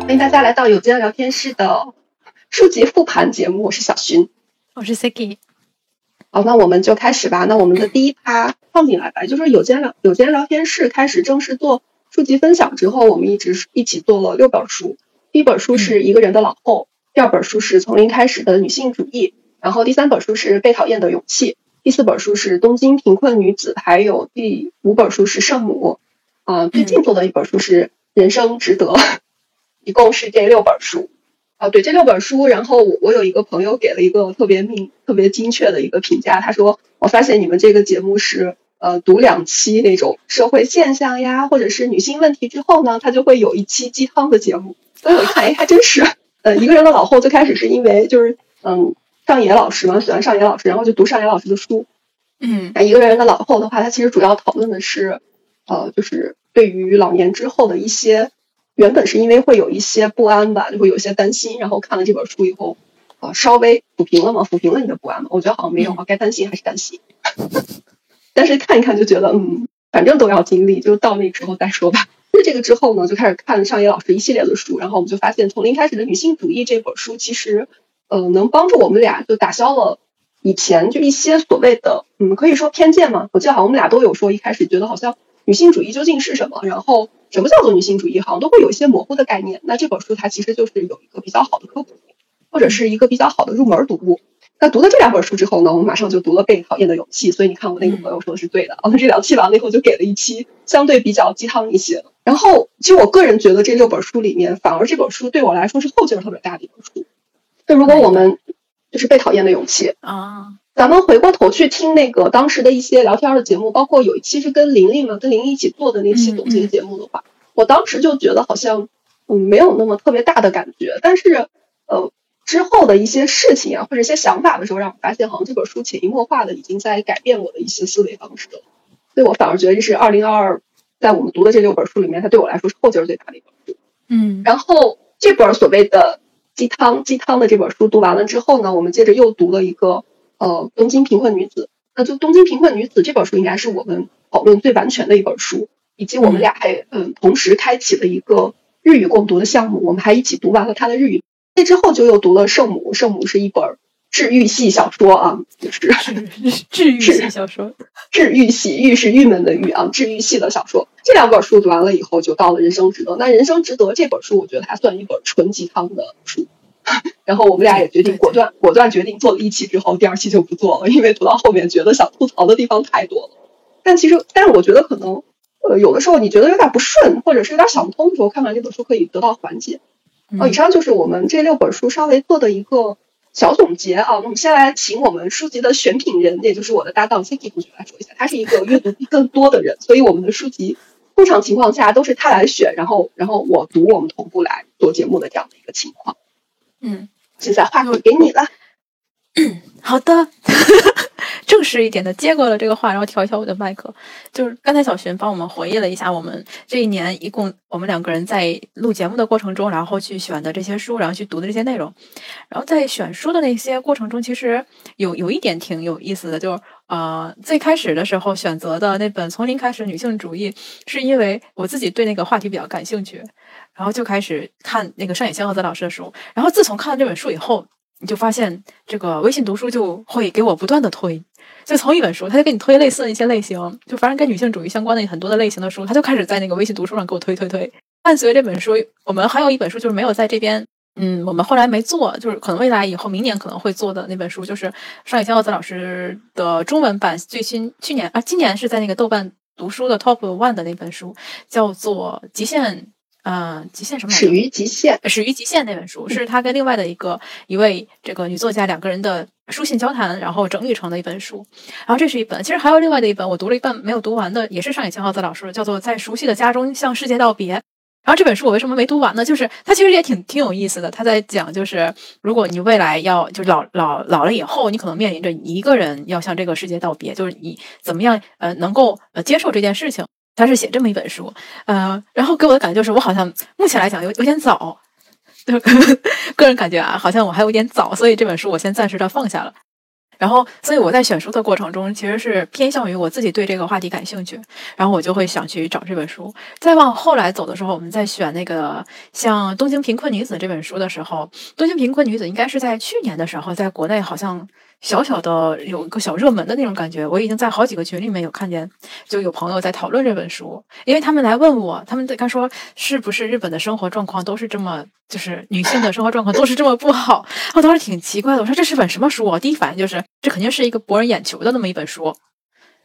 欢迎大家来到有间聊天室的书籍复盘节目，我是小寻，我是 Siki。好，那我们就开始吧。那我们的第一趴放进来吧，就是有间聊有间聊天室开始正式做书籍分享之后，我们一直一起做了六本书。第一本书是一个人的老后，第二本书是从零开始的女性主义，然后第三本书是被讨厌的勇气，第四本书是东京贫困女子，还有第五本书是圣母。啊，最近做的一本书是人生值得，一共是这六本书。啊，对这六本书，然后我我有一个朋友给了一个特别命特别精确的一个评价，他说我发现你们这个节目是呃读两期那种社会现象呀，或者是女性问题之后呢，他就会有一期鸡汤的节目。所以我一看，哎，还真是，呃，一个人的老后最开始是因为就是嗯上野老师嘛，喜欢上野老师，然后就读上野老师的书。嗯，那一个人的老后的话，他其实主要讨论的是呃就是对于老年之后的一些。原本是因为会有一些不安吧，就会有些担心，然后看了这本书以后，啊，稍微抚平了嘛，抚平了你的不安嘛。我觉得好像没有啊，该担心还是担心。但是看一看就觉得，嗯，反正都要经历，就到那时候再说吧。那这个之后呢，就开始看上野老师一系列的书，然后我们就发现，从零开始的女性主义这本书，其实，呃，能帮助我们俩就打消了以前就一些所谓的，嗯，可以说偏见嘛。我记得好像我们俩都有说，一开始觉得好像女性主义究竟是什么，然后。什么叫做女性主义？好像都会有一些模糊的概念。那这本书它其实就是有一个比较好的科普，或者是一个比较好的入门读物。那读了这两本书之后呢，我们马上就读了《被讨厌的勇气》。所以你看，我那个朋友说的是对的。我 们这两期完了以后，就给了一期相对比较鸡汤一些。然后，其实我个人觉得这六本书里面，反而这本书对我来说是后劲儿特别大的一本书。就如果我们就是《被讨厌的勇气》啊。咱们回过头去听那个当时的一些聊天的节目，包括有一期是跟玲玲嘛，跟玲玲一起做的那期总结节目的话，我当时就觉得好像嗯没有那么特别大的感觉，但是呃之后的一些事情啊或者一些想法的时候，让我发现好像这本书潜移默化的已经在改变我的一些思维方式了，所以我反而觉得这是二零二二在我们读的这六本书里面，它对我来说是后劲最大的一本书。嗯，然后这本所谓的鸡汤鸡汤的这本书读完了之后呢，我们接着又读了一个。呃，东京贫困女子，那就东京贫困女子这本书应该是我们讨论最完全的一本书，以及我们俩还嗯同时开启了一个日语共读的项目，我们还一起读完了他的日语。那之后就又读了圣母，圣母是一本治愈系小说啊，就是治愈系小说，治愈系郁是郁闷的郁啊，治愈系的小说。这两本书读完了以后，就到了人生值得。那人生值得这本书，我觉得它算一本纯鸡汤的书。然后我们俩也决定果断果断决定做了一期之后，第二期就不做了，因为读到后面觉得想吐槽的地方太多了。但其实，但是我觉得可能，呃，有的时候你觉得有点不顺，或者是有点想不通的时候，看完这本书可以得到缓解。哦，以上就是我们这六本书稍微做的一个小总结啊。我们先来请我们书籍的选品人，也就是我的搭档 Ciki 同学来说一下。他是一个阅读更多的人，所以我们的书籍通常情况下都是他来选，然后然后我读，我们同步来做节目的这样的一个情况。嗯，现在话筒给你了。好的，正式一点的接过了这个话，然后调一调我的麦克。就是刚才小寻帮我们回忆了一下，我们这一年一共我们两个人在录节目的过程中，然后去选的这些书，然后去读的这些内容。然后在选书的那些过程中，其实有有一点挺有意思的，就是呃，最开始的时候选择的那本《从零开始女性主义》，是因为我自己对那个话题比较感兴趣。然后就开始看那个上野千鹤子老师的书，然后自从看了这本书以后，你就发现这个微信读书就会给我不断的推，就从一本书，他就给你推类似的一些类型，就反正跟女性主义相关的很多的类型的书，他就开始在那个微信读书上给我推推推。伴随这本书，我们还有一本书就是没有在这边，嗯，我们后来没做，就是可能未来以后明年可能会做的那本书，就是上野千鹤子老师的中文版最新去年啊，今年是在那个豆瓣读书的 Top One 的那本书，叫做《极限》。嗯，极限什么？始于极限，始于极限那本书是他跟另外的一个一位这个女作家两个人的书信交谈，然后整理成的一本书。然后这是一本，其实还有另外的一本，我读了一半没有读完的，也是上野千鹤子老师，叫做《在熟悉的家中向世界道别》。然后这本书我为什么没读完呢？就是它其实也挺挺有意思的。他在讲，就是如果你未来要就老老老了以后，你可能面临着一个人要向这个世界道别，就是你怎么样呃能够呃接受这件事情。他是写这么一本书，呃，然后给我的感觉就是，我好像目前来讲有有点早，个人感觉啊，好像我还有点早，所以这本书我先暂时的放下了。然后，所以我在选书的过程中，其实是偏向于我自己对这个话题感兴趣，然后我就会想去找这本书。再往后来走的时候，我们在选那个像《东京贫困女子》这本书的时候，《东京贫困女子》应该是在去年的时候，在国内好像。小小的有一个小热门的那种感觉，我已经在好几个群里面有看见，就有朋友在讨论这本书，因为他们来问我，他们在他说是不是日本的生活状况都是这么，就是女性的生活状况都是这么不好，我当时挺奇怪的，我说这是本什么书啊？第一反应就是这肯定是一个博人眼球的那么一本书。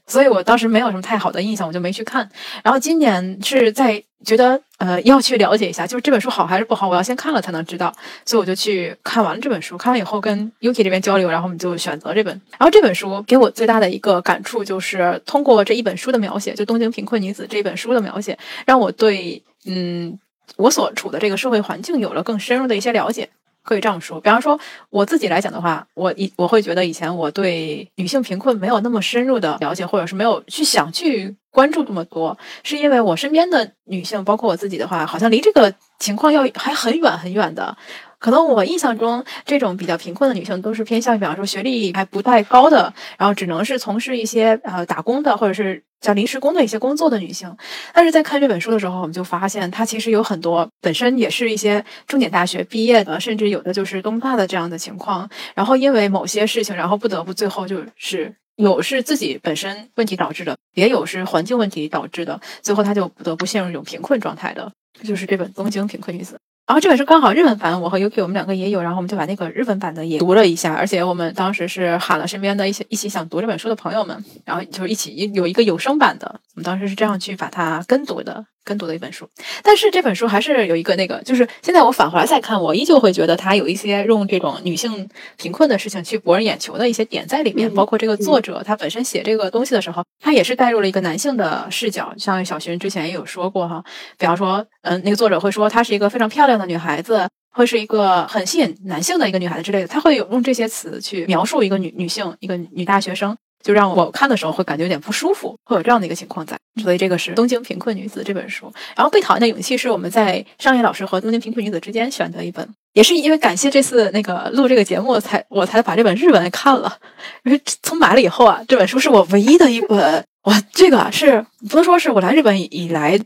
所以我当时没有什么太好的印象，我就没去看。然后今年是在觉得呃要去了解一下，就是这本书好还是不好，我要先看了才能知道。所以我就去看完了这本书，看完以后跟 Yuki 这边交流，然后我们就选择这本。然后这本书给我最大的一个感触就是，通过这一本书的描写，就东京贫困女子这本书的描写，让我对嗯我所处的这个社会环境有了更深入的一些了解。可以这样说，比方说我自己来讲的话，我以我会觉得以前我对女性贫困没有那么深入的了解，或者是没有去想去关注这么多，是因为我身边的女性，包括我自己的话，好像离这个情况要还很远很远的。可能我印象中，这种比较贫困的女性都是偏向于，比方说学历还不太高的，然后只能是从事一些呃打工的，或者是叫临时工的一些工作的女性。但是在看这本书的时候，我们就发现，她其实有很多本身也是一些重点大学毕业的，甚至有的就是东大的这样的情况。然后因为某些事情，然后不得不最后就是有是自己本身问题导致的，也有是环境问题导致的，最后她就不得不陷入一种贫困状态的。就是这本《东京贫困女子》。然后这本书刚好日文版，我和 UK 我们两个也有，然后我们就把那个日文版的也读了一下，而且我们当时是喊了身边的一些一起想读这本书的朋友们，然后就是一起有一个有声版的，我们当时是这样去把它跟读的。跟读的一本书，但是这本书还是有一个那个，就是现在我返回来再看，我依旧会觉得它有一些用这种女性贫困的事情去博人眼球的一些点在里面。包括这个作者他本身写这个东西的时候，他也是带入了一个男性的视角。像小寻之前也有说过哈，比方说，嗯，那个作者会说她是一个非常漂亮的女孩子，会是一个很吸引男性的一个女孩子之类的，他会有用这些词去描述一个女女性，一个女大学生。就让我看的时候会感觉有点不舒服，会有这样的一个情况在，所以这个是《东京贫困女子》这本书。然后《被讨厌的勇气》是我们在商业老师和《东京贫困女子》之间选的一本，也是因为感谢这次那个录这个节目，才我才把这本日文看了。因为从买了以后啊，这本书是我唯一的一本，哇，这个是不能说是我来日本以来。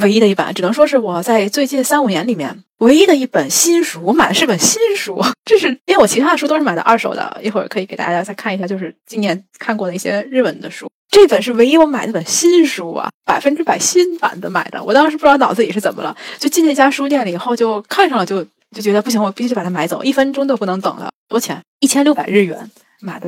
唯一的一本，只能说是我在最近三五年里面唯一的一本新书。我买的是本新书，这是因为我其他的书都是买的二手的。一会儿可以给大家再看一下，就是今年看过的一些日文的书。这本是唯一我买的本新书啊，百分之百新版的买的。我当时不知道脑子里是怎么了，就进那家书店了以后就看上了，就就觉得不行，我必须把它买走，一分钟都不能等了。多钱？一千六百日元。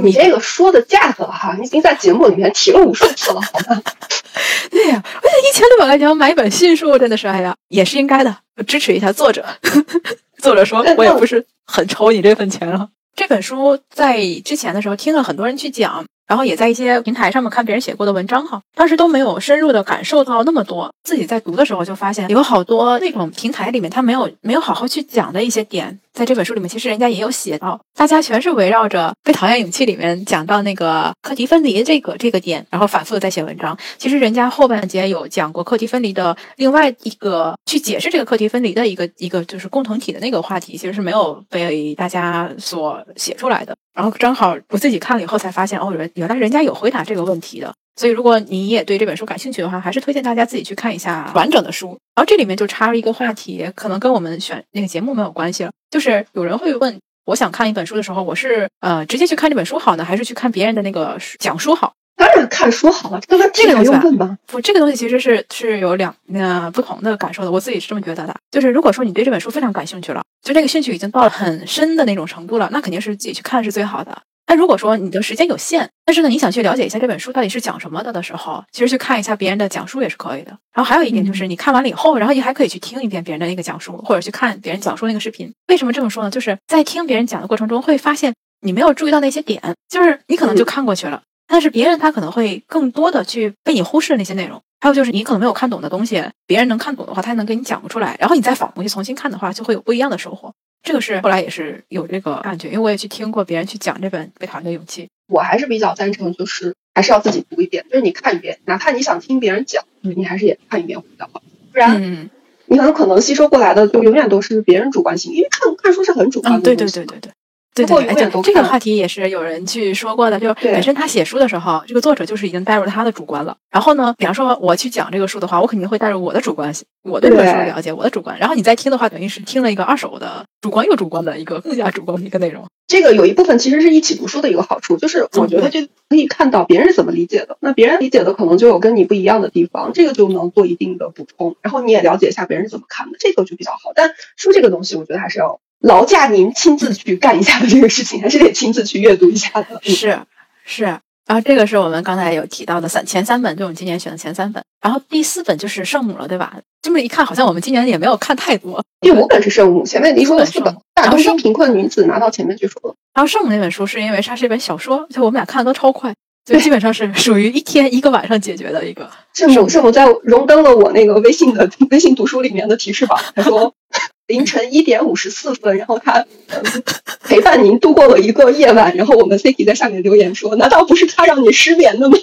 你这个说的价格哈，你已经在节目里面提了无数次了，好吗？对呀，我一千六百块钱买一本新书，真的是哎呀，也是应该的，支持一下作者。作者说，我也不是很愁你这份钱了。这本书在之前的时候听了很多人去讲。然后也在一些平台上面看别人写过的文章哈，当时都没有深入的感受到那么多。自己在读的时候就发现有好多那种平台里面他没有没有好好去讲的一些点，在这本书里面其实人家也有写到，大家全是围绕着《被讨厌勇气》里面讲到那个课题分离这个这个点，然后反复的在写文章。其实人家后半节有讲过课题分离的另外一个去解释这个课题分离的一个一个就是共同体的那个话题，其实是没有被大家所写出来的。然后正好我自己看了以后才发现，哦，原原来人家有回答这个问题的。所以如果你也对这本书感兴趣的话，还是推荐大家自己去看一下完整的书。然后这里面就插入一个话题，可能跟我们选那个节目没有关系了。就是有人会问，我想看一本书的时候，我是呃直接去看这本书好呢，还是去看别人的那个讲书好？当然看书好了，这个这个东西吧，不，这个东西其实是是有两呃不同的感受的。我自己是这么觉得的，就是如果说你对这本书非常感兴趣了，就这个兴趣已经到了很深的那种程度了，那肯定是自己去看是最好的。那如果说你的时间有限，但是呢，你想去了解一下这本书到底是讲什么的的时候，其实去看一下别人的讲述也是可以的。然后还有一点就是，你看完了以后，然后你还可以去听一遍别人的那个讲述，或者去看别人讲述那个视频。为什么这么说呢？就是在听别人讲的过程中，会发现你没有注意到那些点，就是你可能就看过去了。但是别人他可能会更多的去被你忽视那些内容，还有就是你可能没有看懂的东西，别人能看懂的话，他能给你讲不出来。然后你再反回去重新看的话，就会有不一样的收获。这个是后来也是有这个感觉，因为我也去听过别人去讲这本《被讨厌的勇气》，我还是比较赞成，就是还是要自己读一遍，就是你看一遍，哪怕你想听别人讲，你还是也看一遍会比较好，不然你很可能吸收过来的就永远都是别人主观性，因为看看书是很主观的。对对对对对。对对，永远都这个话题也是有人去说过的，就是本身他写书的时候，这个作者就是已经带入他的主观了。然后呢，比方说我去讲这个书的话，我肯定会带入我的主观，我对这个书了解，我的主观。然后你再听的话，等于是听了一个二手的主观又主观的一个更加主观的一个内容。这个有一部分其实是一起读书的一个好处，就是我觉得就可以看到别人是怎么理解的，那别人理解的可能就有跟你不一样的地方，这个就能做一定的补充。然后你也了解一下别人是怎么看的，这个就比较好。但书这个东西，我觉得还是要。劳驾您亲自去干一下的这个事情，还是得亲自去阅读一下的。是是，然后这个是我们刚才有提到的三前三本，就我们今年选的前三本。然后第四本就是圣母了，对吧？这么一看，好像我们今年也没有看太多。第五本是圣母，前面你说的四本，大东京贫困女子拿到前面去说了。然后圣母那本书是因为它是一本小说，就我们俩看的都超快，就基本上是属于一天一个晚上解决的一个。圣母圣母在荣登了我那个微信的微信读书里面的提示榜，他说。凌晨一点五十四分，然后他陪伴您度过了一个夜晚，然后我们 K 在下面留言说：“难道不是他让你失眠的吗？”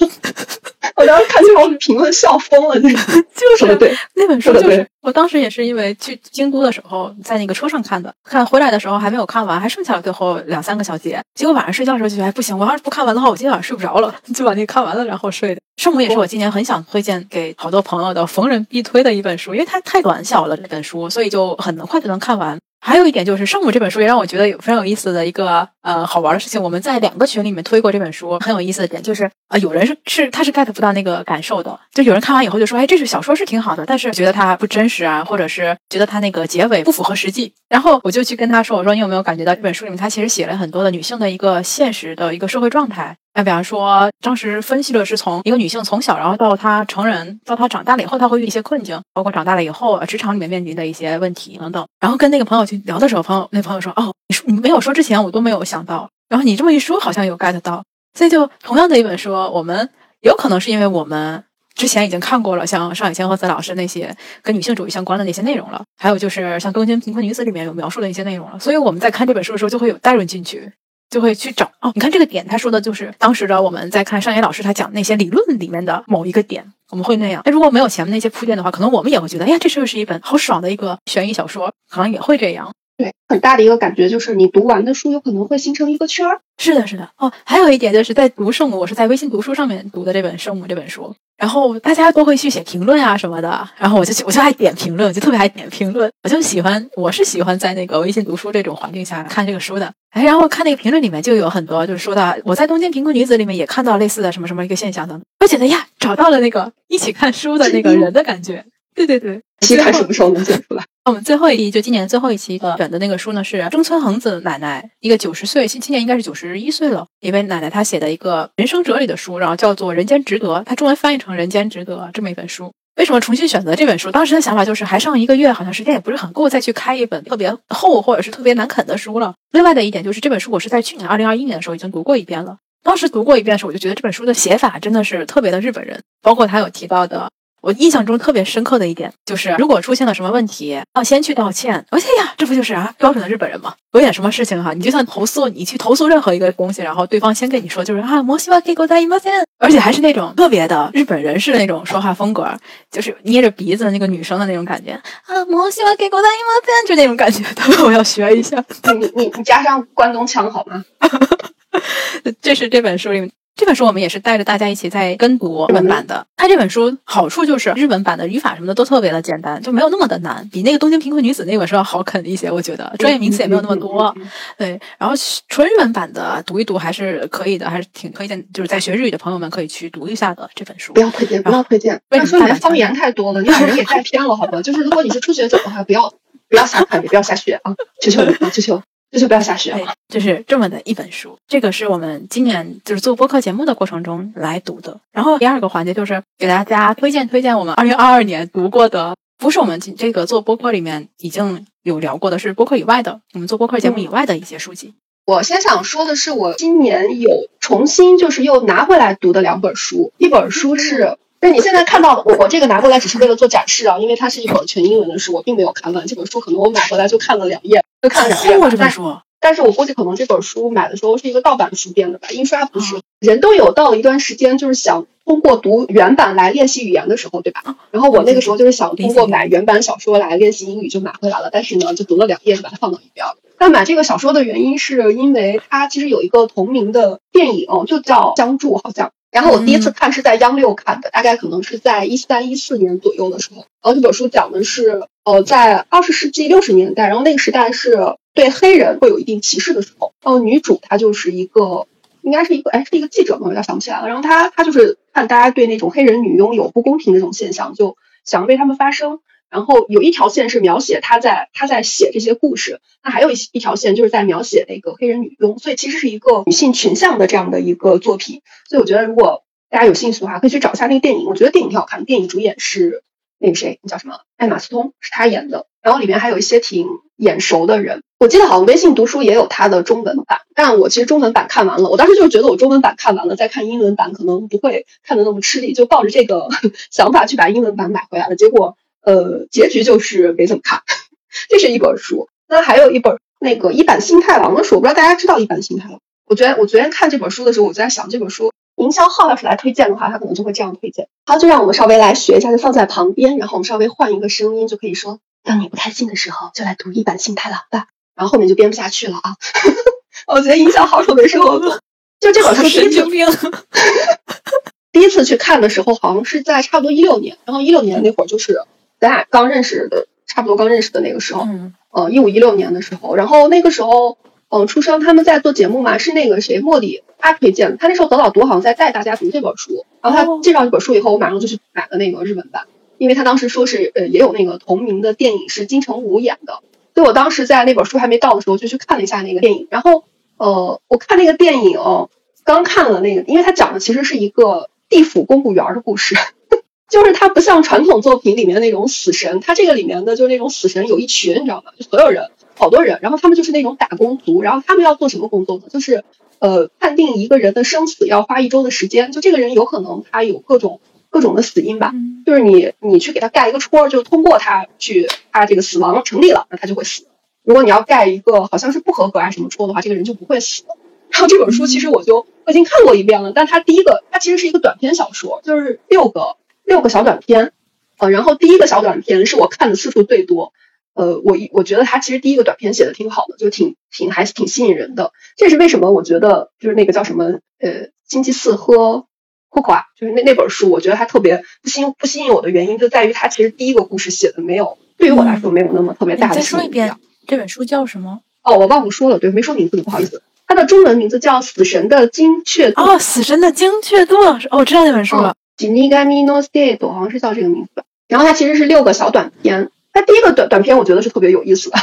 我当时看这条评论笑疯了，就是对那本书就是我当时也是因为去京都的时候在那个车上看的，看回来的时候还没有看完，还剩下了最后两三个小节，结果晚上睡觉的时候就觉得不行，我要是不看完的话，我今天晚上睡不着了，就把那个看完了然后睡的。圣母也是我今年很想推荐给好多朋友的逢人必推的一本书，因为它太短小了这本书，所以就很快就能看完。还有一点就是《圣母》这本书也让我觉得有非常有意思的一个呃好玩的事情。我们在两个群里面推过这本书，很有意思的点就是呃有人是是他是 get 不到那个感受的，就有人看完以后就说，哎，这是小说是挺好的，但是觉得它不真实啊，或者是觉得它那个结尾不符合实际。然后我就去跟他说，我说你有没有感觉到这本书里面它其实写了很多的女性的一个现实的一个社会状态。那比方说，当时分析的是从一个女性从小，然后到她成人，到她长大了以后，她会遇一些困境，包括长大了以后职场里面面临的一些问题等等。然后跟那个朋友去聊的时候，朋友那朋友说：“哦，你说你没有说之前，我都没有想到。然后你这么一说，好像有 get 到。所以就同样的一本书，我们有可能是因为我们之前已经看过了，像上野千鹤子老师那些跟女性主义相关的那些内容了，还有就是像《东京贫困女子》里面有描述的一些内容了，所以我们在看这本书的时候，就会有带入进去。”就会去找哦，你看这个点，他说的就是当时的我们在看上野老师他讲那些理论里面的某一个点，我们会那样。那如果没有前面那些铺垫的话，可能我们也会觉得，哎呀，这是不是一本好爽的一个悬疑小说，可能也会这样。对，很大的一个感觉就是，你读完的书有可能会形成一个圈儿。是的，是的。哦，还有一点就是在读圣母，我是在微信读书上面读的这本圣母这本书。然后大家都会去写评论啊什么的，然后我就去，我就爱点评论，我就特别爱点评论。我就喜欢，我是喜欢在那个微信读书这种环境下看这个书的。哎，然后看那个评论里面就有很多，就是说到我在《东京贫困女子》里面也看到类似的什么什么一个现象的，我觉得呀，找到了那个一起看书的那个人的感觉。对对对，期待什么时候能写出来？我们最后一就今年最后一期选的那个书呢，是中村恒子奶奶一个九十岁，今今年应该是九十一岁了，一位奶奶她写的一个人生哲理的书，然后叫做《人间值得》，它中文翻译成《人间值得》这么一本书。为什么重新选择这本书？当时的想法就是还剩一个月，好像时间也不是很够再去开一本特别厚或者是特别难啃的书了。另外的一点就是这本书我是在去年二零二一年的时候已经读过一遍了，当时读过一遍的时候，我就觉得这本书的写法真的是特别的日本人，包括他有提到的。我印象中特别深刻的一点就是，如果出现了什么问题，要先去道歉。而且呀，这不就是啊标准的日本人吗？有点什么事情哈，你就算投诉，你去投诉任何一个东西，然后对方先跟你说，就是啊，摩西瓦给狗在一毛钱，而且还是那种特别的日本人式的那种说话风格，就是捏着鼻子那个女生的那种感觉啊，摩西瓦给狗在一毛钱，就那种感觉。我要学一下，你你你加上关东腔好吗？这是这本书里面。这本书我们也是带着大家一起在跟读日文版的。它这本书好处就是日文版的语法什么的都特别的简单，就没有那么的难，比那个《东京贫困女子》那本书要好啃一些。我觉得专业名词也没有那么多。对，然后纯日文版的读一读还是可以的，还是挺推荐，就是在学日语的朋友们可以去读一下的这本书。不要推荐，不要推荐。他说你的方言太多了？你把人给带偏了，好吧？就是如果你是初学者的话，不要不要瞎看，也不要瞎学啊！求求你啊！求求。这就不要瞎学了，就是这么的一本书。这个是我们今年就是做播客节目的过程中来读的。然后第二个环节就是给大家推荐推荐我们二零二二年读过的，不是我们这个做播客里面已经有聊过的，是播客以外的，我们做播客节目以外的一些书籍。我先想说的是，我今年有重新就是又拿回来读的两本书，一本书是。那你现在看到的，我我这个拿过来只是为了做展示啊，因为它是一本全英文的书，我并没有看完这本书，可能我买回来就看了两页，就看了两页。这本书，但是我估计可能这本书买的时候是一个盗版书编的吧，印刷不是。人都有到了一段时间，就是想通过读原版来练习语言的时候，对吧？然后我那个时候就是想通过买原版小说来练习英语，就买回来了。但是呢，就读了两页就把它放到一边了。但买这个小说的原因是因为它其实有一个同名的电影，就叫《相助》，好像。然后我第一次看是在央六看的，大概可能是在一三一四年左右的时候。然后这本书讲的是，呃，在二十世纪六十年代，然后那个时代是对黑人会有一定歧视的时候。然后女主她就是一个，应该是一个，哎，是一个记者吗？有点想不起来了。然后她她就是看大家对那种黑人女佣有不公平的这种现象，就想为他们发声。然后有一条线是描写他在他在写这些故事，那还有一一条线就是在描写那个黑人女佣，所以其实是一个女性群像的这样的一个作品。所以我觉得如果大家有兴趣的话，可以去找一下那个电影。我觉得电影挺好看的，电影主演是那个谁，那叫什么？艾玛斯通是他演的。然后里面还有一些挺眼熟的人，我记得好像微信读书也有他的中文版，但我其实中文版看完了，我当时就是觉得我中文版看完了再看英文版可能不会看的那么吃力，就抱着这个 想法去把英文版买回来了，结果。呃，结局就是没怎么看。这是一本书，那还有一本那个一版新太郎的书，我不知道大家知道一版新太郎。我昨天我昨天看这本书的时候，我就在想，这本书营销号要是来推荐的话，他可能就会这样推荐。好，就让我们稍微来学一下，就放在旁边，然后我们稍微换一个声音，就可以说：当你不开心的时候，就来读一版新太郎吧。然后后面就编不下去了啊。我觉得营销号特别适合做。就这本书神经病。第一次去看的时候，好像是在差不多一六年，然后一六年那会儿就是。咱俩刚认识的，差不多刚认识的那个时候，嗯，呃，一五一六年的时候，然后那个时候，嗯，出生他们在做节目嘛，是那个谁，莫里他推荐的，他那时候得老读好像在带大家读这本书，然后他介绍这本书以后，我马上就去买了那个日本版，因为他当时说是，呃，也有那个同名的电影是金城武演的，所以我当时在那本书还没到的时候，就去看了一下那个电影，然后，呃，我看那个电影刚看了那个，因为他讲的其实是一个地府公务员的故事。就是它不像传统作品里面那种死神，它这个里面的就是那种死神有一群，你知道吗？就所有人，好多人，然后他们就是那种打工族，然后他们要做什么工作呢？就是呃，判定一个人的生死要花一周的时间，就这个人有可能他有各种各种的死因吧，就是你你去给他盖一个戳，就通过他去他这个死亡成立了，那他就会死。如果你要盖一个好像是不合格啊什么戳的话，这个人就不会死。然后这本书其实我就我已经看过一遍了，但它第一个它其实是一个短篇小说，就是六个。六个小短片，呃，然后第一个小短片是我看的次数最多，呃，我我觉得他其实第一个短片写的挺好的，就挺挺还是挺吸引人的。这是为什么？我觉得就是那个叫什么，呃，星期四喝喝垮，就是那那本书，我觉得它特别不吸不吸引我的原因就在于它其实第一个故事写的没有，对于我来说没有那么特别大的。再说一遍，这本书叫什么？哦，我忘了说了，对，没说名字，不好意思。它的中文名字叫《死神的精确度》。哦，《死神的精确度》哦，我知道那本书了。吉尼加米诺斯蒂多好像是叫这个名字吧，然后它其实是六个小短片。它第一个短短片我觉得是特别有意思的。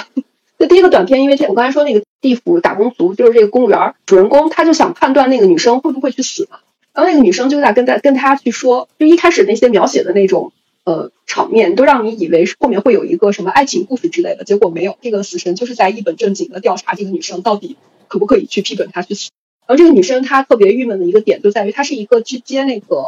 那 第一个短片，因为我刚才说那个地府打工族就是这个公务员主人公，他就想判断那个女生会不会去死嘛。然后那个女生就在跟在跟他去说，就一开始那些描写的那种呃场面，都让你以为是后面会有一个什么爱情故事之类的，结果没有。这个死神就是在一本正经的调查这个女生到底可不可以去批准她去死。而这个女生她特别郁闷的一个点就在于，她是一个去接那个。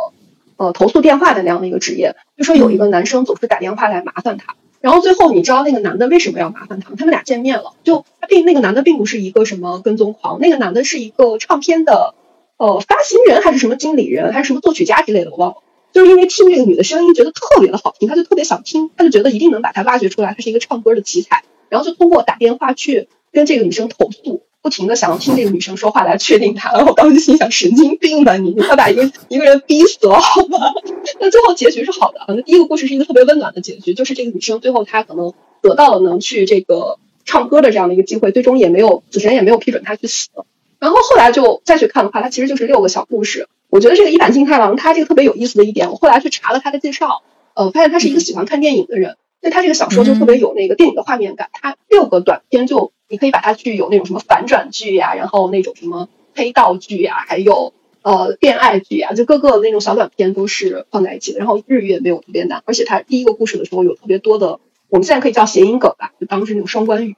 呃，投诉电话的那样的一个职业，就说有一个男生总是打电话来麻烦他，然后最后你知道那个男的为什么要麻烦他吗？他们俩见面了，就他并那个男的并不是一个什么跟踪狂，那个男的是一个唱片的呃发行人还是什么经理人还是什么作曲家之类的，我忘了。就是因为听这个女的声音觉得特别的好听，他就特别想听，他就觉得一定能把她挖掘出来，她是一个唱歌的奇才，然后就通过打电话去跟这个女生投诉。不停的想要听这个女生说话来确定她，然后我当时心想神经病吧你，你快把一个一个人逼死了好吗？那最后结局是好的，那第一个故事是一个特别温暖的结局，就是这个女生最后她可能得到了能去这个唱歌的这样的一个机会，最终也没有死神也没有批准她去死。然后后来就再去看的话，它其实就是六个小故事。我觉得这个一坂幸太郎他这个特别有意思的一点，我后来去查了他的介绍，呃，发现他是一个喜欢看电影的人，所以他这个小说就特别有那个电影的画面感。他六个短片就。你可以把它具有那种什么反转剧呀，然后那种什么黑道剧呀，还有呃恋爱剧呀，就各个那种小短片都是放在一起的。然后日语也没有特别难，而且它第一个故事的时候有特别多的，我们现在可以叫谐音梗吧，就当是那种双关语。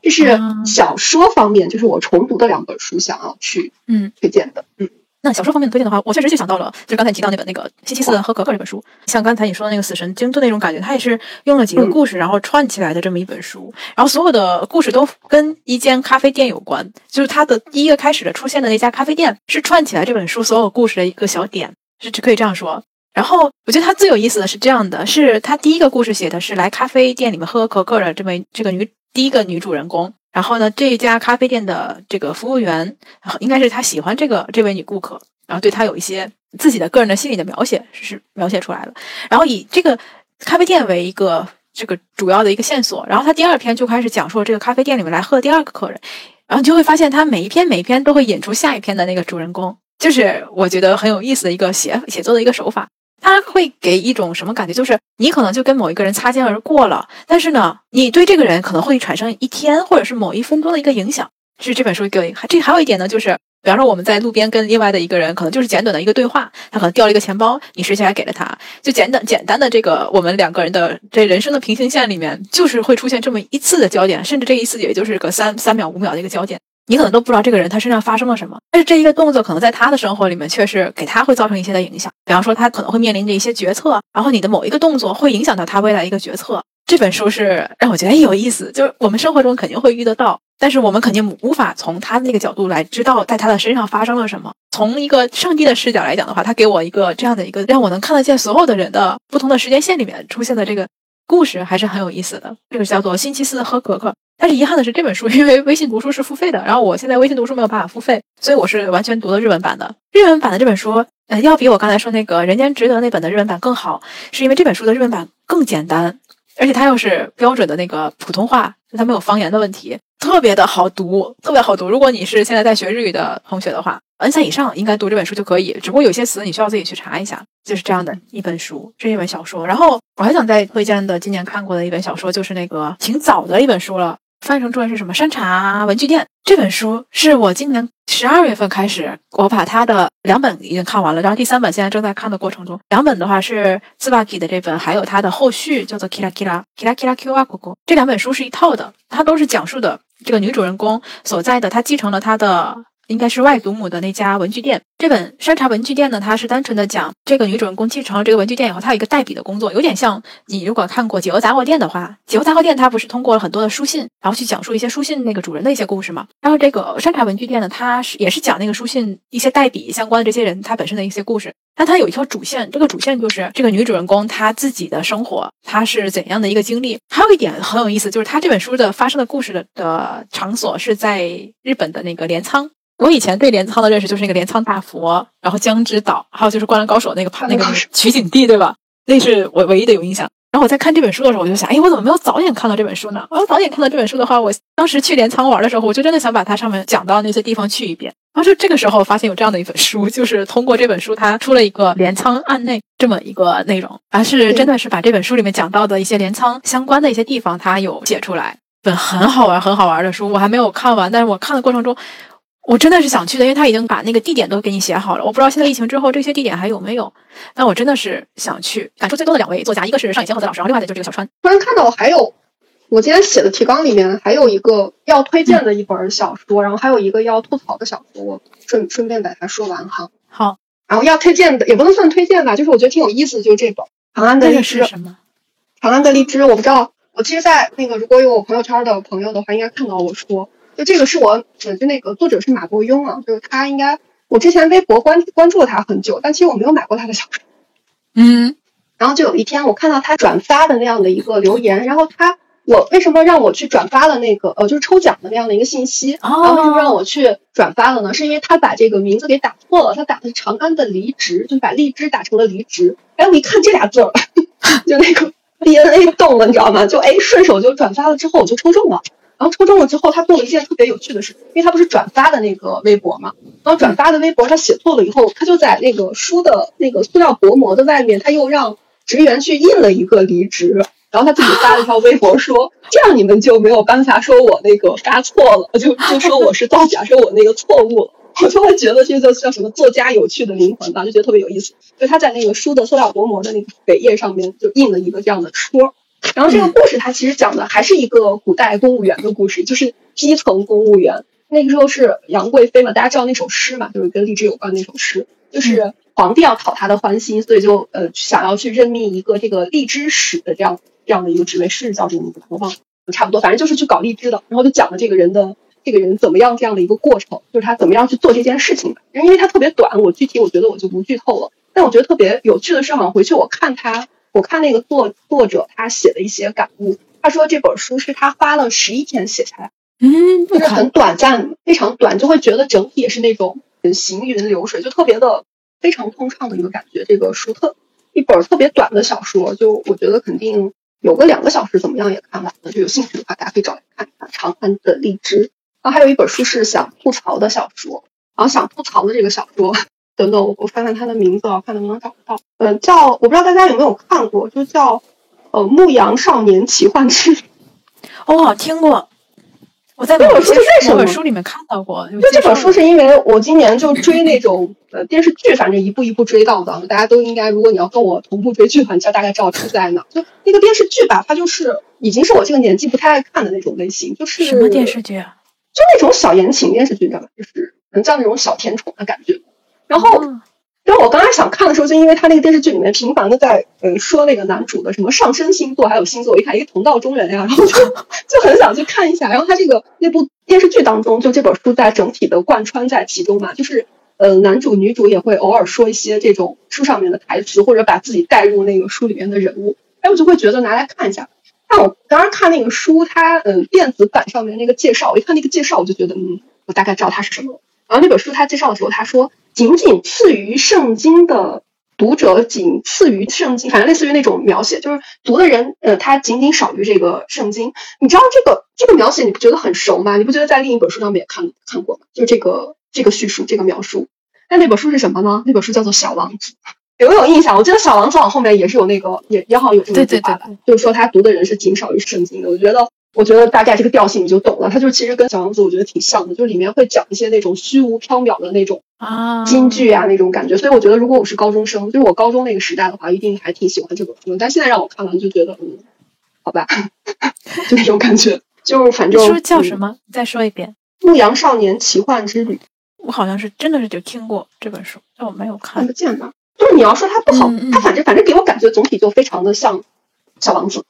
这是小说方面，就是我重读的两本书，想要去嗯推荐的，嗯。那小说方面的推荐的话，我确实就想到了，就刚才提到那本那个《星期四和可可》这本书，像刚才你说的那个死神京都那种感觉，它也是用了几个故事然后串起来的这么一本书，然后所有的故事都跟一间咖啡店有关，就是它的第一个开始的出现的那家咖啡店是串起来这本书所有故事的一个小点，是只可以这样说。然后我觉得它最有意思的是这样的，是它第一个故事写的是来咖啡店里面喝可可的这么这个女第一个女主人公。然后呢，这家咖啡店的这个服务员应该是他喜欢这个这位女顾客，然后对他有一些自己的个人的心理的描写是描写出来了。然后以这个咖啡店为一个这个主要的一个线索，然后他第二篇就开始讲述这个咖啡店里面来喝第二个客人，然后你就会发现他每一篇每一篇都会引出下一篇的那个主人公。就是我觉得很有意思的一个写写作的一个手法，它会给一种什么感觉？就是你可能就跟某一个人擦肩而过了，但是呢，你对这个人可能会产生一天或者是某一分钟的一个影响。是这本书给这还有一点呢，就是比方说我们在路边跟另外的一个人，可能就是简短的一个对话，他可能掉了一个钱包，你拾起来给了他，就简短简单的这个我们两个人的这人生的平行线里面，就是会出现这么一次的焦点，甚至这一次也就是个三三秒五秒的一个焦点。你可能都不知道这个人他身上发生了什么，但是这一个动作可能在他的生活里面却是给他会造成一些的影响。比方说，他可能会面临着一些决策，然后你的某一个动作会影响到他未来一个决策。这本书是让我觉得有意思，就是我们生活中肯定会遇得到，但是我们肯定无法从他的那个角度来知道在他的身上发生了什么。从一个上帝的视角来讲的话，他给我一个这样的一个让我能看得见所有的人的不同的时间线里面出现的这个故事，还是很有意思的。这个叫做星期四喝可可。但是遗憾的是，这本书因为微信读书是付费的，然后我现在微信读书没有办法付费，所以我是完全读的日文版的。日文版的这本书，呃，要比我刚才说那个《人间值得》那本的日文版更好，是因为这本书的日文版更简单，而且它又是标准的那个普通话，它没有方言的问题，特别的好读，特别好读。如果你是现在在学日语的同学的话，N 三以上应该读这本书就可以，只不过有些词你需要自己去查一下。就是这样的一本书，是一本小说。然后我还想再推荐的，今年看过的一本小说，就是那个挺早的一本书了。翻译成中文是什么？山茶文具店这本书是我今年十二月份开始，我把它的两本已经看完了，然后第三本现在正在看的过程中。两本的话是自巴基的这本，还有它的后续叫做 Kira Kira Kira Kira Q 啊狗狗。这两本书是一套的，它都是讲述的这个女主人公所在的，她继承了她的。应该是外祖母的那家文具店。这本山茶文具店呢，它是单纯的讲这个女主人公继承了这个文具店以后，她有一个代笔的工作，有点像你如果看过《解忧杂货店》的话，《解忧杂货店》它不是通过了很多的书信，然后去讲述一些书信那个主人的一些故事嘛？然后这个山茶文具店呢，它是也是讲那个书信一些代笔相关的这些人他本身的一些故事。但它有一条主线，这个主线就是这个女主人公她自己的生活，她是怎样的一个经历？还有一点很有意思，就是她这本书的发生的故事的的场所是在日本的那个镰仓。我以前对镰仓的认识就是那个镰仓大佛，然后江之岛，还有就是《灌篮高手》那个拍那个取景地，对吧？那是我唯一的有印象。然后我在看这本书的时候，我就想，哎，我怎么没有早点看到这本书呢？我要早点看到这本书的话，我当时去镰仓玩的时候，我就真的想把它上面讲到那些地方去一遍。然后就这个时候发现有这样的一本书，就是通过这本书，它出了一个镰仓案内这么一个内容，而是真的是把这本书里面讲到的一些镰仓相关的一些地方，它有写出来。本很好玩、很好玩的书，我还没有看完，但是我看的过程中。我真的是想去的，因为他已经把那个地点都给你写好了。我不知道现在疫情之后这些地点还有没有，但我真的是想去。感触最多的两位作家，一个是上野千鹤子老师，然后另外的就是这个小川。突然看到还有我今天写的提纲里面还有一个要推荐的一本小说，然后还有一个要吐槽的小说，我顺顺便把它说完哈。好，然后要推荐的也不能算推荐吧，就是我觉得挺有意思的，就是这本《长安的荔枝》。什么？长安的荔枝，我不知道。我其实，在那个如果有我朋友圈的朋友的话，应该看到我说。就这个是我，呃就那个作者是马伯庸啊，就是他应该，我之前微博关关注了他很久，但其实我没有买过他的小说。嗯，然后就有一天我看到他转发的那样的一个留言，然后他我为什么让我去转发了那个呃就是抽奖的那样的一个信息？然后为什么让我去转发了呢？是因为他把这个名字给打错了，他打的是长安的离职，就把荔枝打成了离职。哎，我一看这俩字儿，就那个 DNA 动了，你知道吗？就哎顺手就转发了，之后我就抽中了。然后抽中了之后，他做了一件特别有趣的事，因为他不是转发的那个微博嘛，然后转发的微博他写错了以后，他就在那个书的那个塑料薄膜的外面，他又让职员去印了一个离职，然后他自己发了一条微博说，这样你们就没有办法说我那个发错了，就就说我是造假，说我那个错误了，我就会觉得这个叫什么作家有趣的灵魂吧，就觉得特别有意思。就他在那个书的塑料薄膜的那个扉页上面就印了一个这样的戳。然后这个故事它其实讲的还是一个古代公务员的故事，就是基层公务员。那个时候是杨贵妃嘛，大家知道那首诗嘛，就是跟荔枝有关那首诗，就是皇帝要讨她的欢心，所以就呃想要去任命一个这个荔枝使的这样这样的一个职位，是叫这个名字，我忘了，差不多，反正就是去搞荔枝的。然后就讲了这个人的这个人怎么样这样的一个过程，就是他怎么样去做这件事情的。因为他特别短，我具体我觉得我就不剧透了。但我觉得特别有趣的是，好像回去我看他。我看那个作作者他写的一些感悟，他说这本书是他花了十一天写下来，嗯，就是很短暂，非常短，就会觉得整体也是那种很行云流水，就特别的非常通畅的一个感觉。这个书特一本特别短的小说，就我觉得肯定有个两个小时怎么样也看完了。就有兴趣的话，大家可以找来看一下《长安的荔枝》。然后还有一本书是想吐槽的小说，然后想吐槽的这个小说，等等，我我翻翻他的名字，看能不能找得到。嗯，叫我不知道大家有没有看过，就叫呃《牧羊少年奇幻之旅》。哦，听过。我在这本书是为什么？本书里面看到过。就这本书是因为我今年就追那种呃电视剧，反正一步一步追到的。大家都应该，如果你要跟我同步追剧的话，你就大概知道出在哪。就那个电视剧吧，它就是已经是我这个年纪不太爱看的那种类型。就是什么电视剧啊？就那种小言情电视剧，知道吗？就是能叫那种小甜宠的感觉。然后。然后我刚开始想看的时候，就因为他那个电视剧里面频繁的在嗯说那个男主的什么上升星座还有星座，我一看一个同道中人呀，然后就 就很想去看一下。然后他这个那部电视剧当中，就这本书在整体的贯穿在其中嘛，就是呃男主女主也会偶尔说一些这种书上面的台词，或者把自己带入那个书里面的人物，哎，我就会觉得拿来看一下。但我当时看那个书，它嗯电子版上面那个介绍，我一看那个介绍，我就觉得嗯，我大概知道它是什么。然后那本书它介绍的时候，他说。仅仅次于圣经的读者，仅次于圣经，反正类似于那种描写，就是读的人，呃，他仅仅少于这个圣经。你知道这个这个描写，你不觉得很熟吗？你不觉得在另一本书上面也看看过吗？就这个这个叙述，这个描述。那那本书是什么呢？那本书叫做《小王子》，有没有印象？我记得《小王子》往后面也是有那个，也也好有这么句话，就是说他读的人是仅少于圣经的。我觉得。我觉得大概这个调性你就懂了，它就其实跟小王子我觉得挺像的，就是里面会讲一些那种虚无缥缈的那种啊金句啊那种感觉，所以我觉得如果我是高中生，就是我高中那个时代的话，一定还挺喜欢这本书。但现在让我看完就觉得，嗯，好吧，就那种感觉，就是反正书叫什么？再说一遍，《牧羊少年奇幻之旅》。我好像是真的是就听过这本书，但我没有看。看不见吧？就是你要说它不好，它反正反正给我感觉总体就非常的像小王子。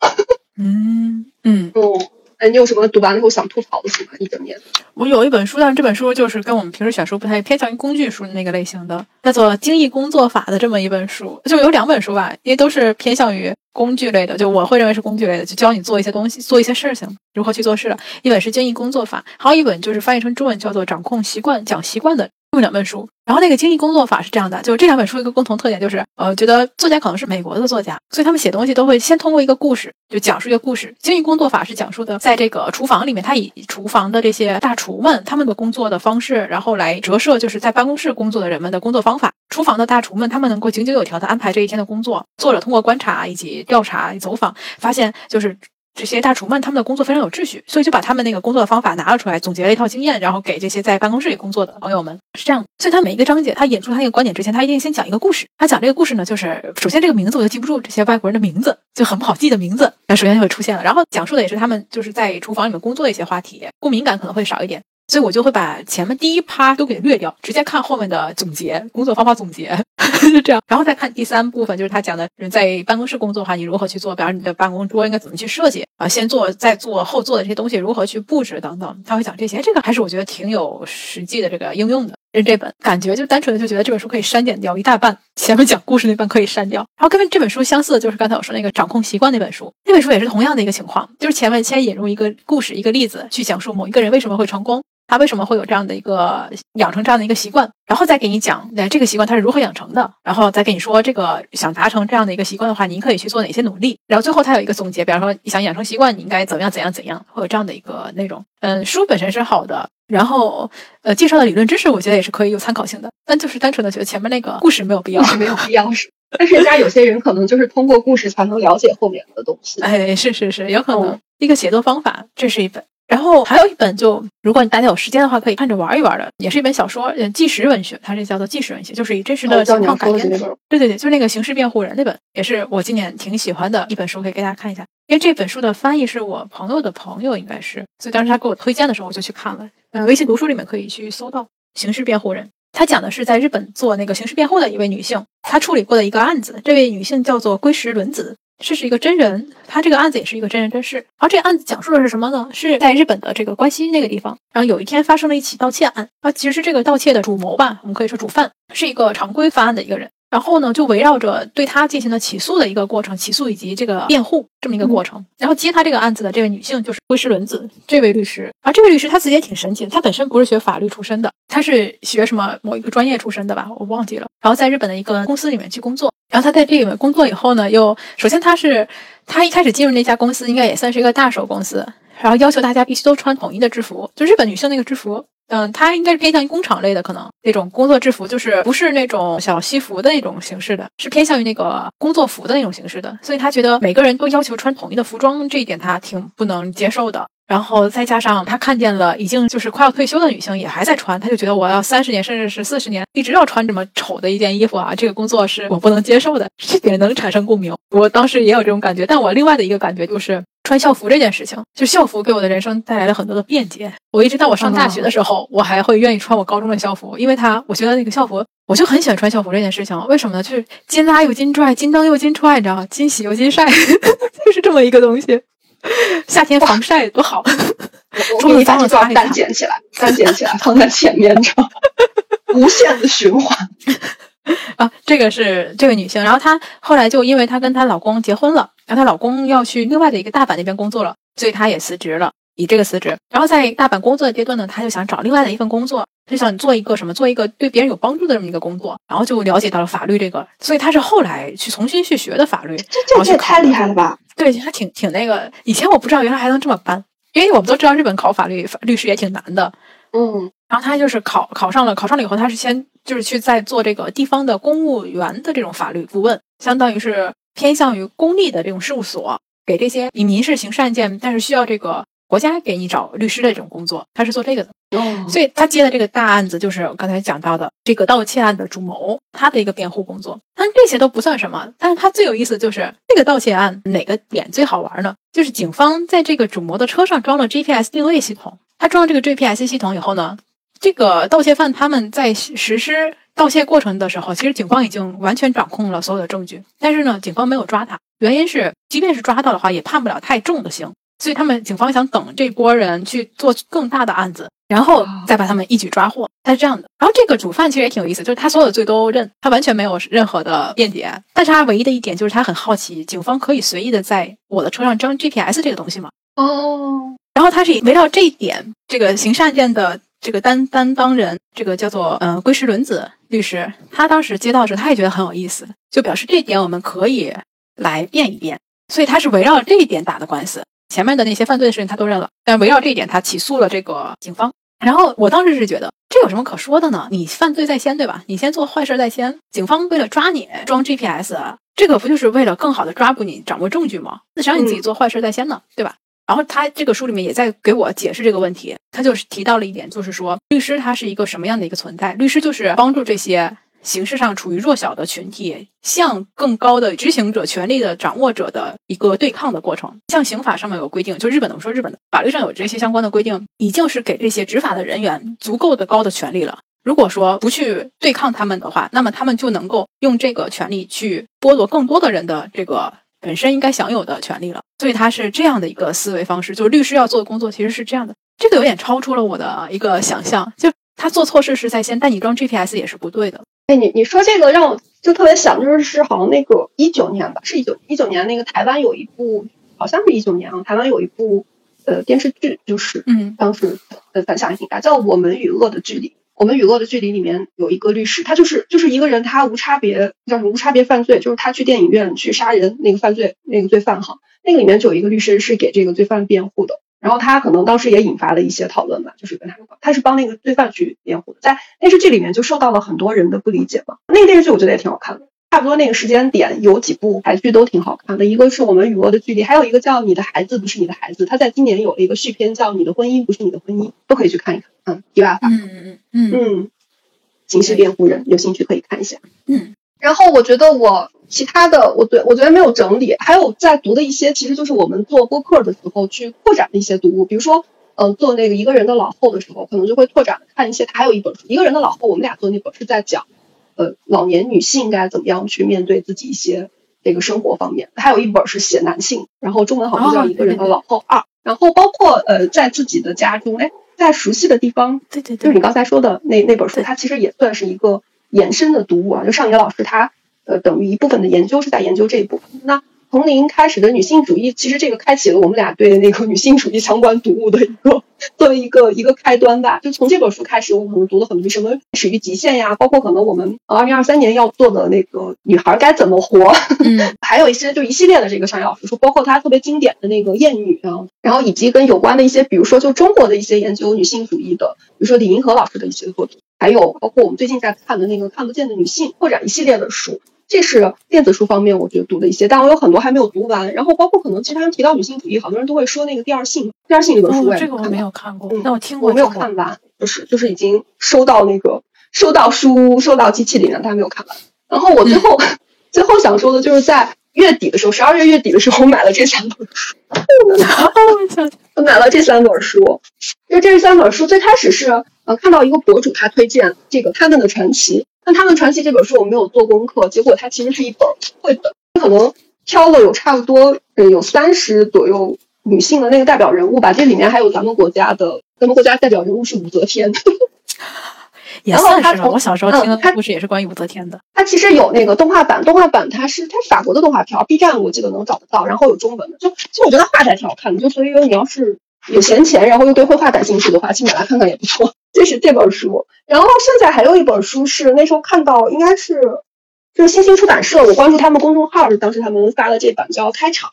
嗯 嗯嗯。哎，你有什么读完了以后想吐槽的书吗？一整年，我有一本书，但是这本书就是跟我们平时选书不太偏向于工具书的那个类型的，叫做《精益工作法》的这么一本书，就有两本书吧，因为都是偏向于工具类的，就我会认为是工具类的，就教你做一些东西，做一些事情，如何去做事。一本是《精益工作法》，还有一本就是翻译成中文叫做《掌控习惯》，讲习惯的。这么两本书，然后那个精益工作法是这样的，就是这两本书一个共同特点就是，呃，觉得作家可能是美国的作家，所以他们写东西都会先通过一个故事，就讲述一个故事。精益工作法是讲述的，在这个厨房里面，他以厨房的这些大厨们他们的工作的方式，然后来折射就是在办公室工作的人们的工作方法。厨房的大厨们他们能够井井有条的安排这一天的工作。作者通过观察以及调查走访，发现就是。这些大厨们，他们的工作非常有秩序，所以就把他们那个工作的方法拿了出来，总结了一套经验，然后给这些在办公室里工作的朋友们是这样。所以他每一个章节，他引出他那个观点之前，他一定先讲一个故事。他讲这个故事呢，就是首先这个名字我就记不住，这些外国人的名字就很不好记的名字，那首先就会出现了。然后讲述的也是他们就是在厨房里面工作的一些话题，共鸣感可能会少一点。所以我就会把前面第一趴都给略掉，直接看后面的总结，工作方法总结，就这样，然后再看第三部分，就是他讲的人在办公室工作的话，你如何去做，比方你的办公桌应该怎么去设计啊，先做再做后做的这些东西如何去布置等等，他会讲这些，这个还是我觉得挺有实际的这个应用的。这本感觉就单纯的就觉得这本书可以删减掉一大半，前面讲故事那半可以删掉。然后跟这本书相似的就是刚才我说那个掌控习惯那本书，那本书也是同样的一个情况，就是前面先引入一个故事一个例子去讲述某一个人为什么会成功。他为什么会有这样的一个养成这样的一个习惯？然后再给你讲，那，这个习惯他是如何养成的？然后再跟你说，这个想达成这样的一个习惯的话，您可以去做哪些努力？然后最后他有一个总结，比方说你想养成习惯，你应该怎么样怎样怎样，会有这样的一个内容。嗯，书本身是好的，然后呃，介绍的理论知识我觉得也是可以有参考性的，但就是单纯的觉得前面那个故事没有必要，是没有必要是。但是人家有些人可能就是通过故事才能了解后面的东西。哎，是是是，有可能一个写作方法，这是一本。然后还有一本，就如果你大家有时间的话，可以看着玩一玩的，也是一本小说，嗯，纪实文学，它是叫做纪实文学，就是以真实的情况改编的。对对对，就是那个刑事辩护人那本，也是我今年挺喜欢的一本书，可以给大家看一下。因为这本书的翻译是我朋友的朋友，应该是，所以当时他给我推荐的时候，我就去看了。嗯，微信读书里面可以去搜到刑事辩护人，他讲的是在日本做那个刑事辩护的一位女性，她处理过的一个案子。这位女性叫做龟石伦子。这是一个真人，他这个案子也是一个真人真事。而这个案子讲述的是什么呢？是在日本的这个关西那个地方，然后有一天发生了一起盗窃案。啊，其实是这个盗窃的主谋吧，我们可以说主犯是一个常规犯案的一个人。然后呢，就围绕着对他进行了起诉的一个过程，起诉以及这个辩护这么一个过程。然后接他这个案子的这位女性就是龟石轮子这位律师，而这位律师他自己也挺神奇的，他本身不是学法律出身的，他是学什么某一个专业出身的吧，我忘记了。然后在日本的一个公司里面去工作，然后他在这里面工作以后呢，又首先他是他一开始进入那家公司应该也算是一个大手公司，然后要求大家必须都穿统一的制服，就日本女性那个制服。嗯，它应该是偏向于工厂类的，可能那种工作制服，就是不是那种小西服的那种形式的，是偏向于那个工作服的那种形式的。所以他觉得每个人都要求穿统一的服装，这一点他挺不能接受的。然后再加上他看见了已经就是快要退休的女性也还在穿，他就觉得我要三十年甚至是四十年一直要穿这么丑的一件衣服啊，这个工作是我不能接受的。这点能产生共鸣，我当时也有这种感觉。但我另外的一个感觉就是。穿校服这件事情，就校服给我的人生带来了很多的便捷。我一直到我上大学的时候，我还会愿意穿我高中的校服，因为它，我觉得那个校服，我就很喜欢穿校服这件事情。为什么呢？就是金拉又金拽，金蹬又金踹，你知道吗？金洗又金晒，就是这么一个东西。夏天防晒多好。我给你把这段单捡起来，单捡起来放在前面，知道吗？无限的循环。啊，这个是这个女性，然后她后来就因为她跟她老公结婚了。然后她老公要去另外的一个大阪那边工作了，所以她也辞职了，以这个辞职。然后在大阪工作的阶段呢，他就想找另外的一份工作，就想做一个什么，做一个对别人有帮助的这么一个工作。然后就了解到了法律这个，所以他是后来去重新去学的法律。这这也太厉害了吧？对，他挺挺那个。以前我不知道原来还能这么搬，因为我们都知道日本考法律律师也挺难的。嗯。然后他就是考考上了，考上了以后，他是先就是去在做这个地方的公务员的这种法律顾问，相当于是偏向于公立的这种事务所。给这些以民事刑事案件，但是需要这个国家给你找律师的这种工作，他是做这个的。哦，所以他接的这个大案子就是我刚才讲到的这个盗窃案的主谋，他的一个辩护工作。但这些都不算什么，但是他最有意思就是这个盗窃案哪个点最好玩呢？就是警方在这个主谋的车上装了 GPS 定位系统，他装了这个 GPS 系统以后呢，这个盗窃犯他们在实施盗窃过程的时候，其实警方已经完全掌控了所有的证据，但是呢，警方没有抓他。原因是，即便是抓到的话，也判不了太重的刑，所以他们警方想等这波人去做更大的案子，然后再把他们一举抓获。他是这样的。然后这个主犯其实也挺有意思，就是他所有的罪都认，他完全没有任何的辩解。但是他唯一的一点就是他很好奇，警方可以随意的在我的车上装 GPS 这个东西吗？哦。然后他是围绕这一点，这个刑事案件的这个担担当人，这个叫做嗯龟石轮子律师，他当时接到的时候，他也觉得很有意思，就表示这一点我们可以。来辩一辩，所以他是围绕这一点打的官司。前面的那些犯罪的事情他都认了，但围绕这一点他起诉了这个警方。然后我当时是觉得这有什么可说的呢？你犯罪在先，对吧？你先做坏事在先，警方为了抓你装 GPS，这个不就是为了更好的抓捕你、掌握证据吗？那谁让你自己做坏事在先呢？对吧？然后他这个书里面也在给我解释这个问题，他就是提到了一点，就是说律师他是一个什么样的一个存在？律师就是帮助这些。形式上处于弱小的群体向更高的执行者、权力的掌握者的一个对抗的过程。像刑法上面有规定，就日本的，我说日本的法律上有这些相关的规定，已经是给这些执法的人员足够的高的权利了。如果说不去对抗他们的话，那么他们就能够用这个权利去剥夺更多的人的这个本身应该享有的权利了。所以他是这样的一个思维方式，就是律师要做的工作其实是这样的。这个有点超出了我的一个想象，就他做错事是在先，但你装 GPS 也是不对的。哎，你你说这个让我就特别想，就是是好像那个一九年吧，是一九一九年那个台湾有一部，好像是一九年啊，台湾有一部呃电视剧，就是嗯，当时的反响也挺大，叫《我们与恶的距离》。我们与恶的距离里面有一个律师，他就是就是一个人，他无差别叫什么无差别犯罪，就是他去电影院去杀人那个犯罪那个罪犯哈，那个里面就有一个律师是给这个罪犯辩护的。然后他可能当时也引发了一些讨论吧，就是跟他，他是帮那个罪犯去辩护的，在电视剧里面就受到了很多人的不理解嘛。那个电视剧我觉得也挺好看的，差不多那个时间点有几部台剧都挺好看的，一个是我们与恶的距离，还有一个叫你的孩子不是你的孩子，他在今年有了一个续篇叫你的婚姻不是你的婚姻，都可以去看一看。嗯，题外话，嗯嗯嗯嗯嗯，刑事辩护人有兴趣可以看一下。嗯，然后我觉得我。其他的，我对我觉得没有整理，还有在读的一些，其实就是我们做播客的时候去扩展的一些读物，比如说，嗯，做那个一个人的老后的时候，可能就会拓展看一些。他还有一本书，一个人的老后，我们俩做那本是在讲，呃，老年女性该怎么样去面对自己一些这个生活方面。还有一本是写男性，然后中文好像叫一个人的老后二。然后包括呃，在自己的家中，哎，在熟悉的地方，对对对，就是你刚才说的那那本书，它其实也算是一个延伸的读物啊。就上野老师他。呃，等于一部分的研究是在研究这一部分。那从零开始的女性主义，其实这个开启了我们俩对那个女性主义相关读物的一个 作为一个一个开端吧。就从这本书开始，我可能读了很多什么《始于极限》呀，包括可能我们二零二三年要做的那个女孩该怎么活，嗯，还有一些就一系列的这个商业老师书，包括他特别经典的那个《艳女》啊，然后以及跟有关的一些，比如说就中国的一些研究女性主义的，比如说李银河老师的一些作品，还有包括我们最近在看的那个《看不见的女性》，拓展一系列的书。这是电子书方面，我觉得读的一些，但我有很多还没有读完。然后包括可能其实他们提到女性主义，好多人都会说那个《第二性》，《第二性》这本书我也这个我没有看过，那我听过，我没有看完，就是就是已经收到那个收到书收到机器里面，但还没有看完。然后我最后最后想说的就是在月底的时候，十二月月底的时候我买了这三本书，我买了这三本书，就这三本书最开始是呃看到一个博主他推荐这个他们的传奇。那他们传奇这本书我没有做功课，结果它其实是一本绘本，可能挑了有差不多有三十左右女性的那个代表人物吧，这里面还有咱们国家的，咱们国家代表人物是武则天，也算是吧。我小时候听的故事也是关于武则天的。它其实有那个动画版，动画版它是它是法国的动画片，B 站我记得能找得到，然后有中文的，就其实我觉得画的还挺好看的，就所以说你要是有闲钱，然后又对绘画感兴趣的话，去买来看看也不错。这是这本书，然后剩下还有一本书是那时候看到，应该是就是新星出版社，我关注他们公众号是当时他们发的这版叫《开场》，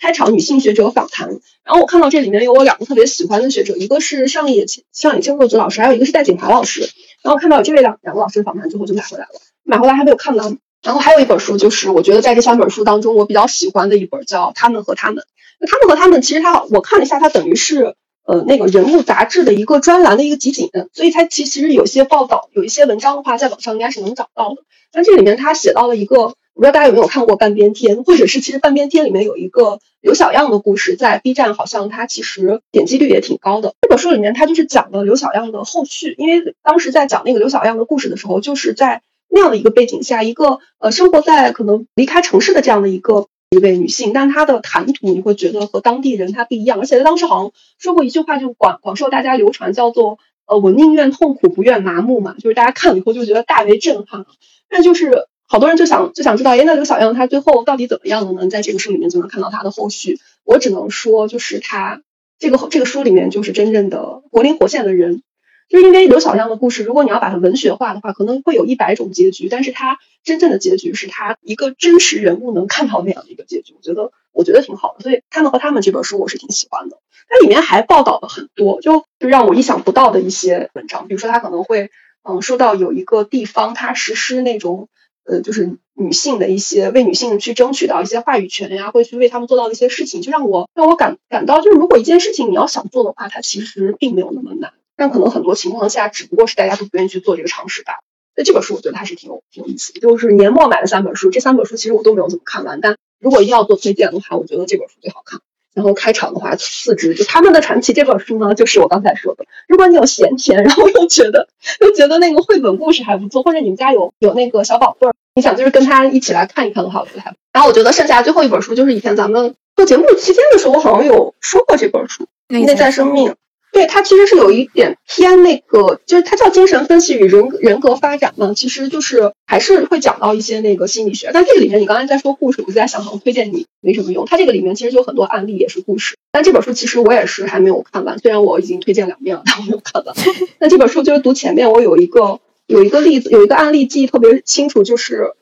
开场女性学者访谈。然后我看到这里面有我两个特别喜欢的学者，一个是上野上野千鹤子老师，还有一个是戴锦华老师。然后看到有这位两两个老师的访谈之后就买回来了，买回来还没有看完。然后还有一本书就是我觉得在这三本书当中我比较喜欢的一本叫《他们和他们》。那他们和他们其实它我看了一下，它等于是。呃，那个人物杂志的一个专栏的一个集锦，所以它其实有些报道，有一些文章的话，在网上应该是能找到的。但这里面他写到了一个，我不知道大家有没有看过《半边天》，或者是其实《半边天》里面有一个刘小样的故事，在 B 站好像它其实点击率也挺高的。这本书里面它就是讲了刘小样的后续，因为当时在讲那个刘小样的故事的时候，就是在那样的一个背景下，一个呃生活在可能离开城市的这样的一个。一位女性，但她的谈吐你会觉得和当地人她不一样，而且她当时好像说过一句话，就广广受大家流传，叫做“呃，我宁愿痛苦，不愿麻木”嘛，就是大家看了以后就觉得大为震撼。那就是好多人就想就想知道，哎，那刘小样他最后到底怎么样了呢？在这个书里面就能看到他的后续。我只能说，就是他这个这个书里面就是真正的活灵活现的人。就是因为刘小样的故事，如果你要把它文学化的话，可能会有一百种结局，但是它真正的结局是他一个真实人物能看到那样的一个结局，我觉得我觉得挺好的。所以他们和他们这本书我是挺喜欢的，它里面还报道了很多，就就让我意想不到的一些文章，比如说他可能会嗯说到有一个地方他实施那种呃就是女性的一些为女性去争取到一些话语权呀，会去为他们做到的一些事情，就让我让我感感到就是如果一件事情你要想做的话，它其实并没有那么难。但可能很多情况下，只不过是大家都不愿意去做这个尝试吧。那这本书我觉得还是挺有挺有意思的。就是年末买了三本书，这三本书其实我都没有怎么看完。但如果一定要做推荐的话，我觉得这本书最好看。然后开场的话，四支就他们的传奇这本书呢，就是我刚才说的。如果你有闲钱，然后又觉得又觉得那个绘本故事还不错，或者你们家有有那个小宝贝儿，你想就是跟他一起来看一看的话，我觉得还。然后我觉得剩下最后一本书就是以前咱们做节目期间的时候，我好像有说过这本书《内在生命》。对它其实是有一点偏那个，就是它叫精神分析与人人格发展嘛，其实就是还是会讲到一些那个心理学。但这个里面你刚才在说故事，我就在想，好像推荐你没什么用。它这个里面其实就有很多案例也是故事。但这本书其实我也是还没有看完，虽然我已经推荐两遍了，但我没有看完。那这本书就是读前面，我有一个有一个例子，有一个案例记忆特别清楚，就是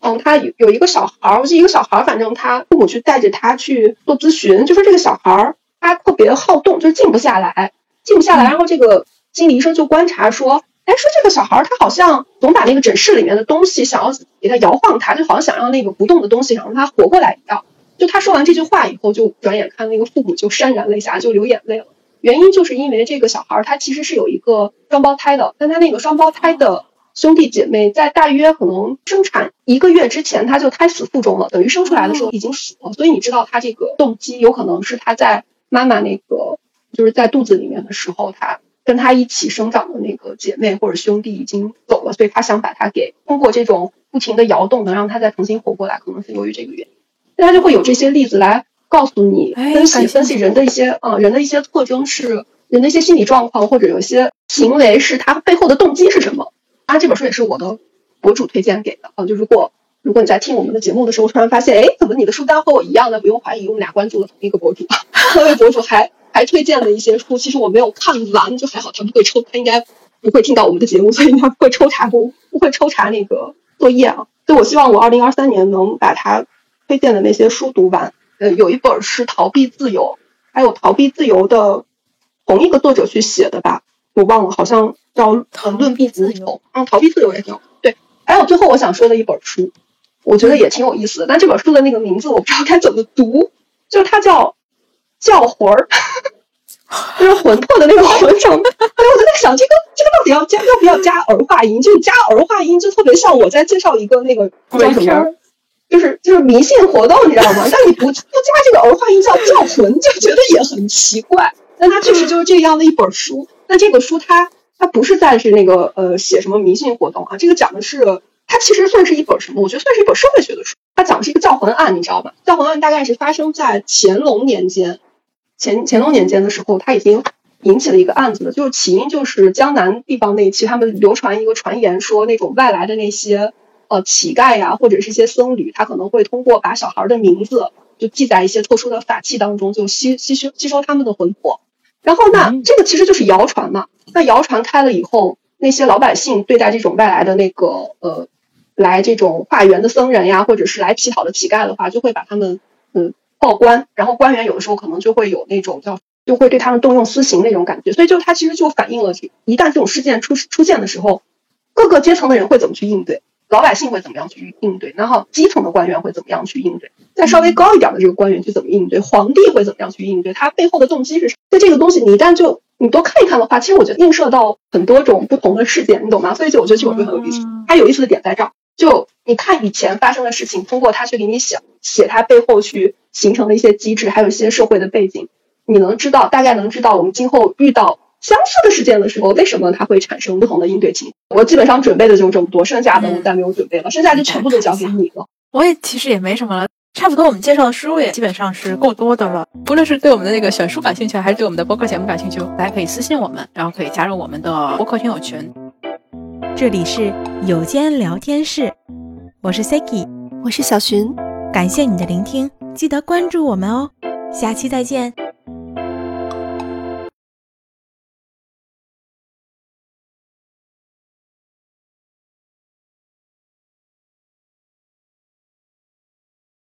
嗯，他有有一个小孩儿，我记得一个小孩儿，反正他父母去带着他去做咨询，就说这个小孩儿。他特别好动，就是静不下来，静不下来。然后这个心理医生就观察说，哎，说这个小孩他好像总把那个诊室里面的东西想要给他摇晃，他就好像想让那个不动的东西想让他活过来一样。就他说完这句话以后，就转眼看那个父母就潸然泪下，就流眼泪了。原因就是因为这个小孩他其实是有一个双胞胎的，但他那个双胞胎的兄弟姐妹在大约可能生产一个月之前他就胎死腹中了，等于生出来的时候已经死了。所以你知道他这个动机有可能是他在。妈妈那个就是在肚子里面的时候，她跟她一起生长的那个姐妹或者兄弟已经走了，所以她想把她给通过这种不停的摇动，能让她再重新活过来，可能是由于这个原因。大家就会有这些例子来告诉你，分析分析人的一些啊人的一些特征是人的一些心理状况，或者有些行为是他背后的动机是什么。啊，这本书也是我的博主推荐给的啊，就如果如果你在听我们的节目的时候，突然发现，哎，怎么你的书单和我一样呢？不用怀疑，我们俩关注了同一个博主，那位博主还还推荐了一些书，其实我没有看完，就还好，他不会抽，他应该不会听到我们的节目，所以他不会抽查不不会抽查那个作业啊。所以我希望我二零二三年能把他推荐的那些书读完。呃，有一本是《逃避自由》，还有《逃避自由》的同一个作者去写的吧，我忘了，好像叫《呃论避自由》。嗯，《逃避自由》也挺好。对，还有最后我想说的一本书。我觉得也挺有意思的，但这本书的那个名字我不知道该怎么读，就是它叫叫魂儿，就是魂魄的那个魂。哎，我就在想，这个这个到底要加要不要加儿化音？就是加儿化音，就特别像我在介绍一个那个叫什么，就是就是迷信活动，你知道吗？但你不不加这个儿化音叫叫魂，就觉得也很奇怪。但它确实就是这样的一本书。但这个书它它不是在是那个呃写什么迷信活动啊？这个讲的是。它其实算是一本什么？我觉得算是一本社会学的书。它讲的是一个教魂案，你知道吗？教魂案大概是发生在乾隆年间，乾乾隆年间的时候，它已经引起了一个案子了。就是起因就是江南地方那一期，他们流传一个传言，说那种外来的那些呃乞丐呀，或者是一些僧侣，他可能会通过把小孩的名字就记在一些特殊的法器当中，就吸吸收吸收他们的魂魄。然后那这个其实就是谣传嘛。那谣传开了以后，那些老百姓对待这种外来的那个呃。来这种化缘的僧人呀，或者是来乞讨的乞丐的话，就会把他们嗯报官，然后官员有的时候可能就会有那种叫，就会对他们动用私刑那种感觉。所以就他其实就反映了，一旦这种事件出出现的时候，各个阶层的人会怎么去应对，老百姓会怎么样去应对，然后基层的官员会怎么样去应对，再稍微高一点的这个官员去怎么应对，皇帝会怎么样去应对，他背后的动机是什么？对这个东西，你一旦就你多看一看的话，其实我觉得映射到很多种不同的事件，你懂吗？所以就我觉得这本书很有意思，它有意思的点在这儿。就你看以前发生的事情，通过他去给你写写他背后去形成的一些机制，还有一些社会的背景，你能知道大概能知道我们今后遇到相似的事件的时候，为什么它会产生不同的应对情况。我基本上准备的就这么多，剩下的我再没有准备了，剩下就全部都交给你了。我也其实也没什么了，差不多我们介绍的书也基本上是够多的了。不论是对我们的那个选书感兴趣，还是对我们的播客节目感兴趣，大家可以私信我们，然后可以加入我们的播客听友群。这里是有间聊天室，我是 Siki，我是小寻，感谢你的聆听，记得关注我们哦，下期再见。